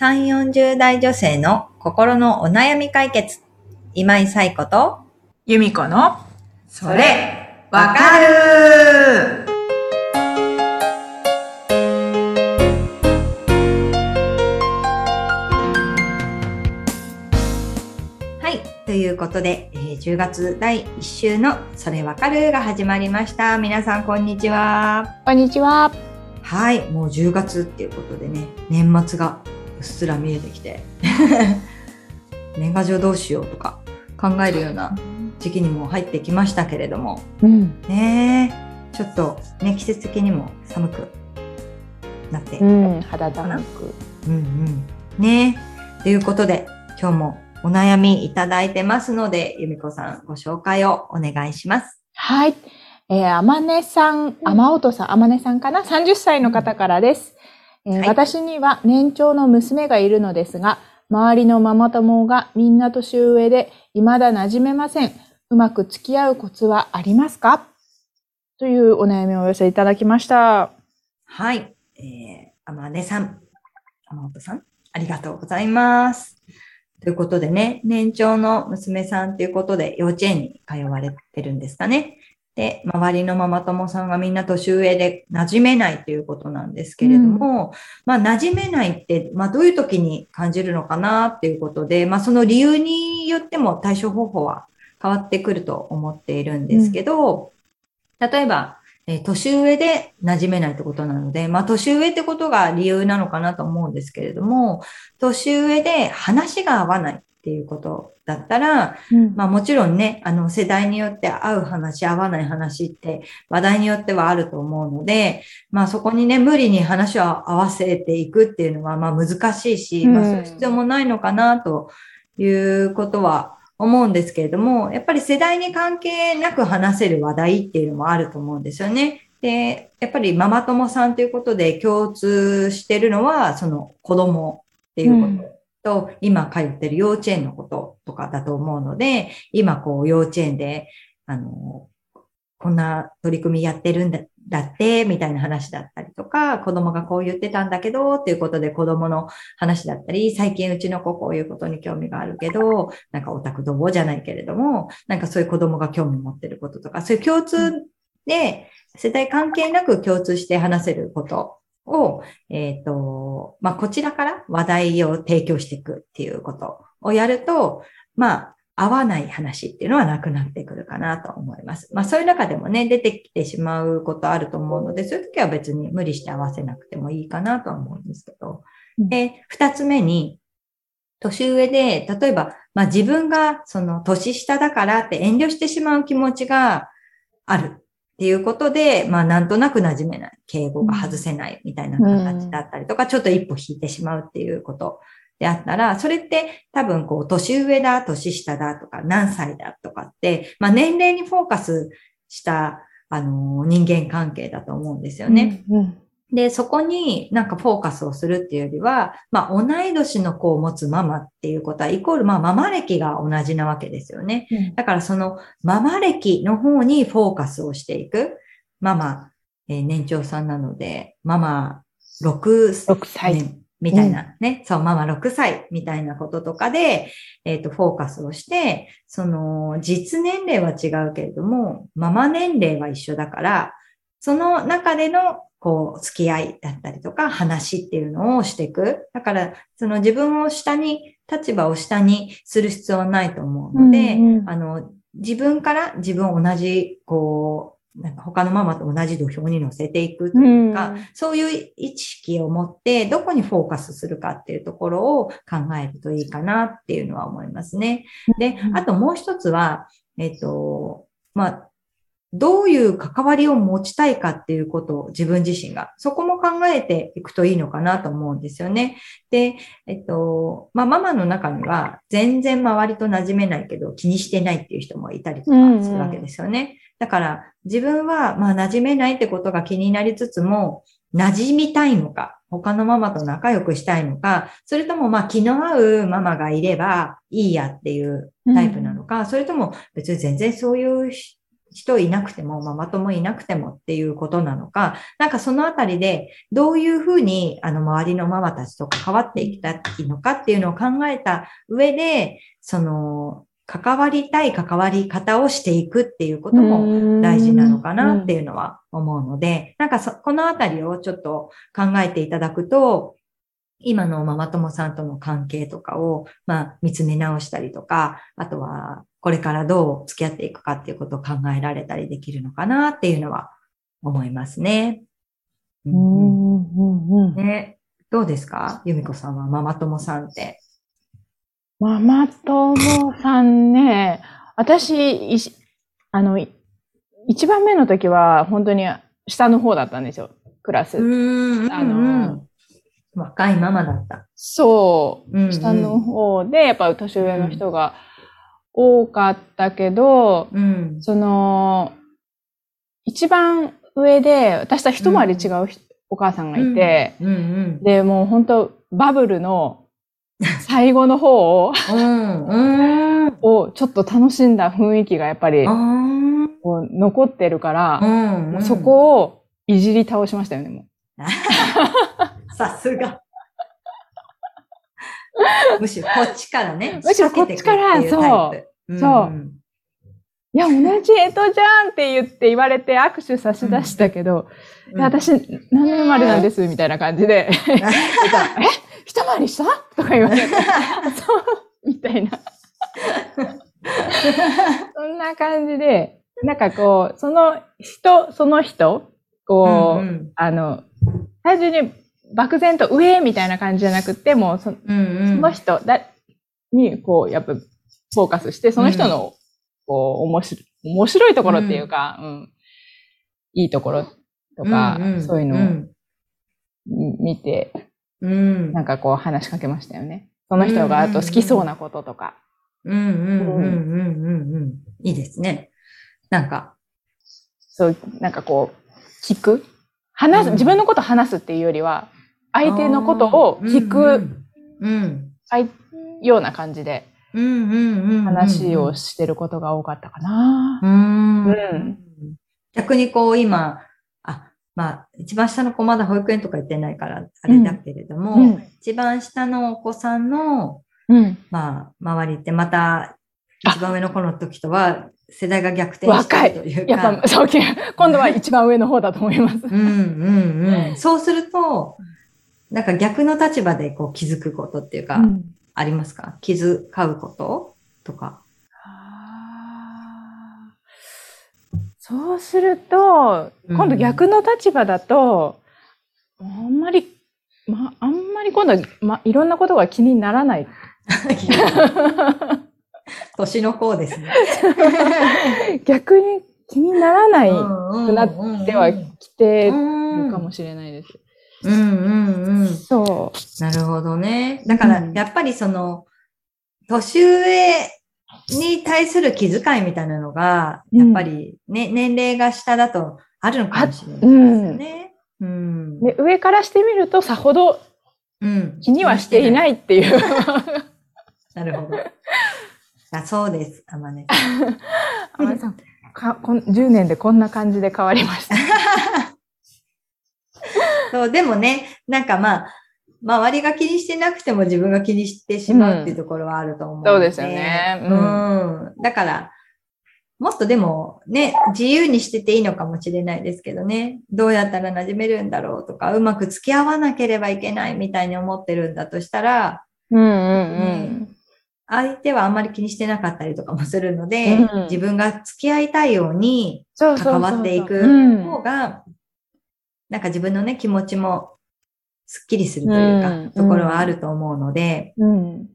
3、40代女性の心のお悩み解決。今井彩子と、由美子の、それ、わかるはい。ということで、えー10月第1週のそれわかるが始まりました。皆さん、こんにちは。こんにちは。はい。もう10月っていうことでね、年末がうっすら見えてきて、年賀状どうしようとか考えるような時期にも入ってきましたけれども、うん。ねえ、ちょっとね、季節的にも寒くなって、ううんん、肌寒く。うん。ねえ、ということで、今日もお悩みいただいてますので、由美子さんご紹介をお願いします。はい。えー、あまねさん、あまおとさん、あまねさんかな ?30 歳の方からです。えーはい私には年長の娘がいるのですが、周りのママ友がみんな年上で、未だ馴染めません。うまく付き合うコツはありますか？というお悩みをお寄せいただきました。はい。えー、あまねさん、あまおとさん、ありがとうございます。ということでね、年長の娘さんということで幼稚園に通われてるんですかね。で、周りのママ友さんがみんな年上で馴染めないということなんですけれども、まあ馴染めないって、まあどういう時に感じるのかなっていうことで、まあその理由によっても対処方法は変わってくると思っているんですけど、例えば、えー年上で馴染めないってことなので、まあ年上ってことが理由なのかなと思うんですけれども、年上で話が合わないっていうことだったら、うん。まあもちろんね、あの世代によって合う話、合わない話って話題によってはあると思うので、まあそこにね、無理に話を合わせていくっていうのはまあ難しいし、うん。まあそういう必要もないのかなということは思うんですけれども、やっぱり世代に関係なく話せる話題っていうのもあると思うんですよね。で、やっぱりママ友さんということで共通してるのは、その子供っていうことと、今通ってる幼稚園のこととかだと思うので、今こう幼稚園で、あの、こんな取り組みやってるんだだって、みたいな話だったりとか、子供がこう言ってたんだけど、っていうことで子供の話だったり、最近うちの子こういうことに興味があるけど、なんかオタクどうじゃないけれども、なんかそういう子供が興味持ってることとか、そういう共通で、世代関係なく共通して話せることを、えっ、と、まあ、こちらから話題を提供していくっていうことをやると、まあ、合わない話っていうのはなくなってくるかなと思います。まあそういう中でもね、出てきてしまうことあると思うので、そういう時は別に無理して合わせなくてもいいかなとは思うんですけど。うんで、二つ目に、年上で、例えば、まあ自分がその年下だからって遠慮してしまう気持ちがあるっていうことで、まあなんとなく馴染めない、敬語が外せないみたいな形だったりとか、ちょっと一歩引いてしまうっていうことであったら、それって多分こう、年上だ、年下だとか、何歳だとかって、まあ年齢にフォーカスした、あの、人間関係だと思うんですよね。うん。で、そこになんかフォーカスをするっていうよりは、まあ同い年の子を持つママっていうことは、イコールまあママ歴が同じなわけですよね。うんだからそのママ歴の方にフォーカスをしていく。ママ、えー年長さんなので、ママ6 6歳。年みたいなね、そう、ママ6歳みたいなこととかで、えっ、と、フォーカスをして、その、実年齢は違うけれども、ママ年齢は一緒だから、その中での、こう、付き合いだったりとか、話っていうのをしていく。だから、その自分を下に、立場を下にする必要はないと思うので、うんうんあの、自分から自分を同じ、こう、なんか他のママと同じ土俵に乗せていくというか、うんそういう意識を持って、どこにフォーカスするかっていうところを考えるといいかなっていうのは思いますね。で、あともう一つは、えっと、まあ、どういう関わりを持ちたいかっていうことを自分自身が、そこも考えていくといいのかなと思うんですよね。で、えっと、まあ、ママの中には全然周りと馴染めないけど気にしてないっていう人もいたりとかするわけですよね。だから自分はまあ馴染めないってことが気になりつつも、馴染みたいのか、他のママと仲良くしたいのか、それともまあ気の合うママがいればいいやっていうタイプなのか、それとも別に全然そういう人いなくても、ママ友いなくてもっていうことなのか、なんかそのあたりでどういうふうにあの周りのママたちと関わっていきたいのかっていうのを考えた上で、その関わりたい関わり方をしていくっていうことも大事なのかなっていうのは思うので、なんかそ、このあたりをちょっと考えていただくと、今のママ友さんとの関係とかを、まあ、見つめ直したりとか、あとは、これからどう付き合っていくかっていうことを考えられたりできるのかなっていうのは思いますね。うんうん。うん、ね。どうですか？由美子さんはママ友さんって。ママ友さんね、私、あの、一番目の時は本当に下の方だったんですよ、クラス。あの、若いママだった。そう、うんうん、下の方で、やっぱ年上の人が多かったけど、うん、その、一番上で、私と一回り違う、お母さんがいて、うんうんうん、で、もう本当バブルの最後の方を をちょっと楽しんだ雰囲気がやっぱりこう残ってるから、うんうん、そこをいじり倒しましたよね、もう。さすが。むしろこっちからね。むしろこっちから、そう。うん、そう。いや、同じ江戸じゃんって言って言われて握手差し出したけど、うん、私、何年生まれなんですみたいな感じで。え一回りしたとか言われて。そう、みたいな。そんな感じで、なんかこう、その人、その人、こう、うんうん、あの、単純に漠然と上みたいな感じじゃなくて、もうそ,、うんうん、その人だに、こう、やっぱ、フォーカスして、その人の、こう、面白い、面白いところっていうか、うん、うん、いいところとか、うんうん、そういうのを見て、うん、なんかこう話しかけましたよね。その人があと好きそうなこととか。うんうんうんうんうんうん。いいですね。なんか。そう、なんかこう、聞く話す、自分のこと話すっていうよりは、相手のことを聞く、うん、ような感じで、話をしてることが多かったかな。うん、逆にこう今、まあ、一番下の子まだ保育園とか行ってないから、あれだけれども、うん、一番下のお子さんの、うん、まあ、周りってまた、一番上の子の時とは、世代が逆転してるというか。やっぱ、そう、今度は一番上の方だと思います。うんうんうん。そうすると、なんか逆の立場でこう気づくことっていうか、ありますか？気遣うこととか。そうすると、今度逆の立場だと、うん、あんまり、ま、あんまり今度は、ま、いろんなことが気にならない。年の子ですね。逆に気にならないくなってはきてるかもしれないです。うんうんうん。そう。なるほどね。だから、やっぱりその、年上に対する気遣いみたいなのが、やっぱりね、うん、年齢が下だとあるのかもしれないですよね。うん、で上からしてみるとさほど気にはしていないっていう。うん、なるほど。あそうです、あまね。あまねさんかこん、10年でこんな感じで変わりました。そう、でもね、なんかまあ、周りが気にしてなくても自分が気にしてしまうっていうところはあると思う、うん、そうですよね。うん。うん、だから、もっとでもね、自由にしてていいのかもしれないですけどね。どうやったら馴染めるんだろうとか、うまく付き合わなければいけないみたいに思ってるんだとしたら、うんうんうん。相手はあんまり気にしてなかったりとかもするので、うん、自分が付き合いたいように関わっていく方が、なんか自分のね、気持ちもすっきりするというか、うん、ところはあると思うので、うん、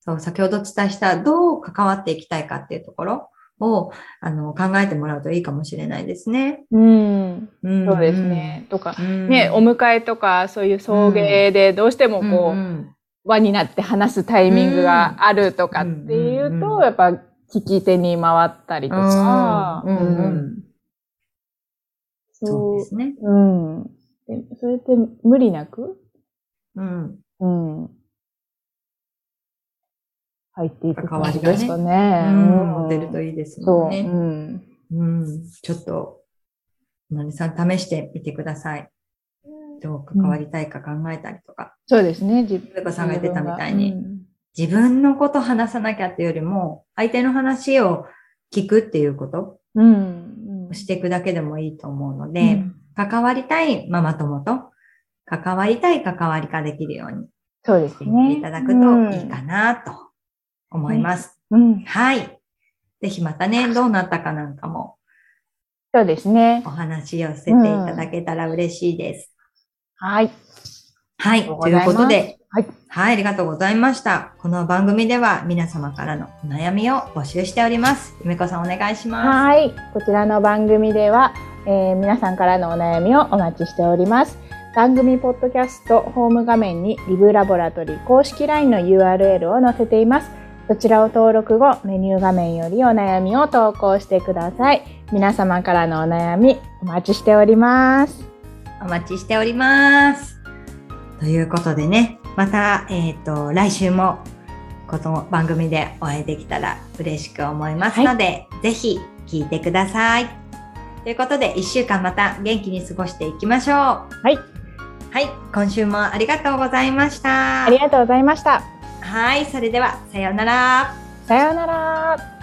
そう、先ほどお伝えしたどう関わっていきたいかっていうところを、あの、考えてもらうといいかもしれないですね。うん。うん、そうですね。とか、ね、お迎えとか、そういう送迎でどうしてもこう、輪になって話すタイミングがあるとかっていうと、やっぱ聞き手に回ったりとか、うん。そうですね。うん。それって無理なく？うん。うん。入っていく感じですかね。うん。持てるといいですもんね。そう。うん。うん、ちょっと、のりさん試してみてください。どう関わりたいか考えたりとか。そうですね。自ゆめこさんが言ってたみたいにうん自分のこと話さなきゃっていうよりも、相手の話を聞くっていうことうん。をしていくだけでもいいと思うので、うん関わりたいママ友と、関わりたい関わりができるようにそうですしてみね。ていただくといいかなと思います。うん。はい。ぜひまたね、どうなったかなんかもそうですねお。話を寄せていただけたら嬉しいです。はい。はい。ということで、はい。はい、ありがとうございました。この番組では皆様からのお悩みを募集しております。ゆめこさんお願いします。はい。こちらの番組では、えー皆さんからのお悩みをお待ちしております。番組ポッドキャストホーム画面にリブラボラトリ公式 LINE の URL を載せています。そちらを登録後、メニュー画面よりお悩みを投稿してください。皆様からのお悩みお待ちしております。お待ちしております。ということでね、また、えっ、と、来週も、この番組でお会いできたら嬉しく思いますので、ぜひ聞いてください。ということで、一週間また元気に過ごしていきましょう。はい。はい、今週もありがとうございました。ありがとうございました。はい、それでは、さようなら。さようなら。